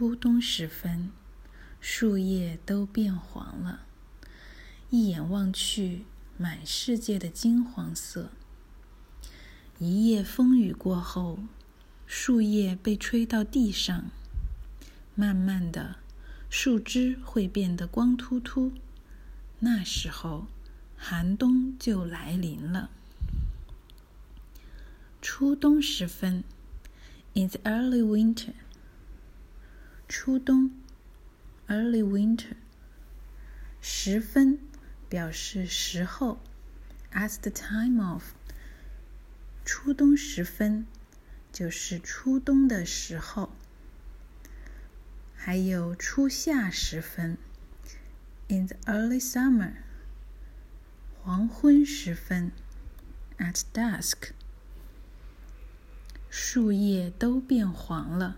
初冬时分，树叶都变黄了，一眼望去，满世界的金黄色。一夜风雨过后，树叶被吹到地上，慢慢的，树枝会变得光秃秃。那时候，寒冬就来临了。初冬时分，in the early winter。初冬，early winter。时分表示时候，at the time of。初冬时分就是初冬的时候。还有初夏时分，in the early summer。黄昏时分，at dusk。树叶都变黄了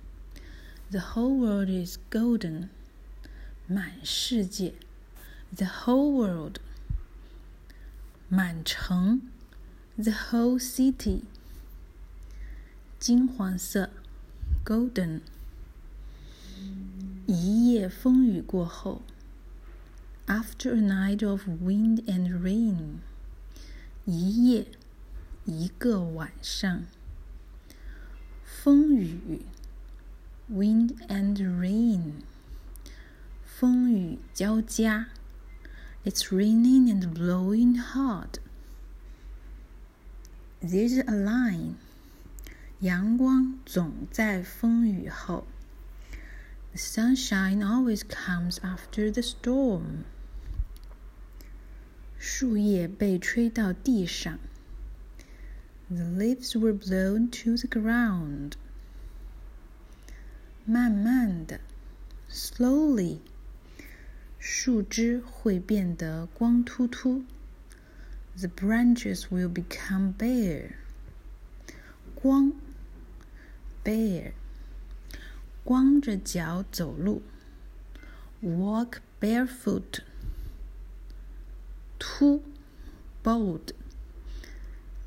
，The whole world is golden。满世界，The whole world。满城，The whole city。金黄色，golden。一夜风雨过后，After a night of wind and rain。一夜，一个晚上。风雨 ，wind and rain，风雨交加。It's raining and blowing hard. There's a line，阳光总在风雨后。The sunshine always comes after the storm. 树叶被吹到地上。The leaves were blown to the ground. 慢慢的，slowly，树枝会变得光秃秃。The branches will become bare. 光，bare，光着脚走路。Walk barefoot. 秃，bald。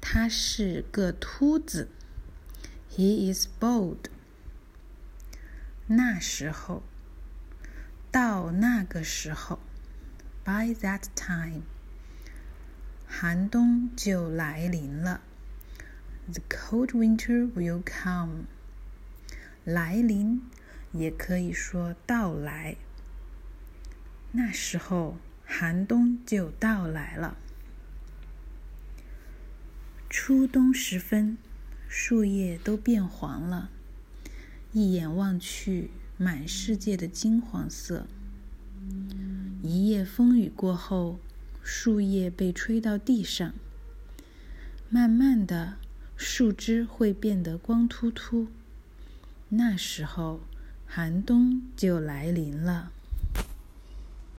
他是个秃子。He is bald。 那时候，到那个时候，by that time，寒冬就来临了。The cold winter will come。来临也可以说到来。那时候，寒冬就到来了。初冬时分，树叶都变黄了，一眼望去，满世界的金黄色。一夜风雨过后，树叶被吹到地上，慢慢的，树枝会变得光秃秃。那时候，寒冬就来临了。